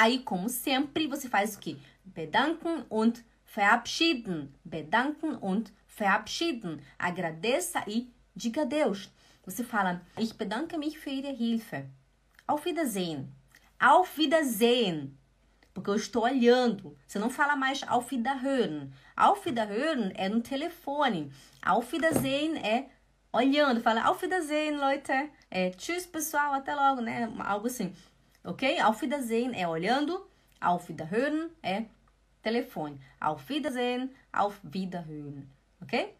Aí, como sempre, você faz o quê? Bedanken und verabschieden. Bedanken und verabschieden. Agradeça e diga adeus. Você fala, ich bedanke mich für Ihre Hilfe. Auf Wiedersehen. Auf Wiedersehen. Porque eu estou olhando. Você não fala mais auf Wiederhören. Auf Wiederhören é no telefone. Auf Wiedersehen é olhando. Fala auf Wiedersehen, Leute. É tschüss, pessoal, até logo, né? Algo assim. Ok? Auf Wiedersehen é olhando. Auf Wiederhören é telefone. Auf Wiedersehen, auf Wiederhören. Ok?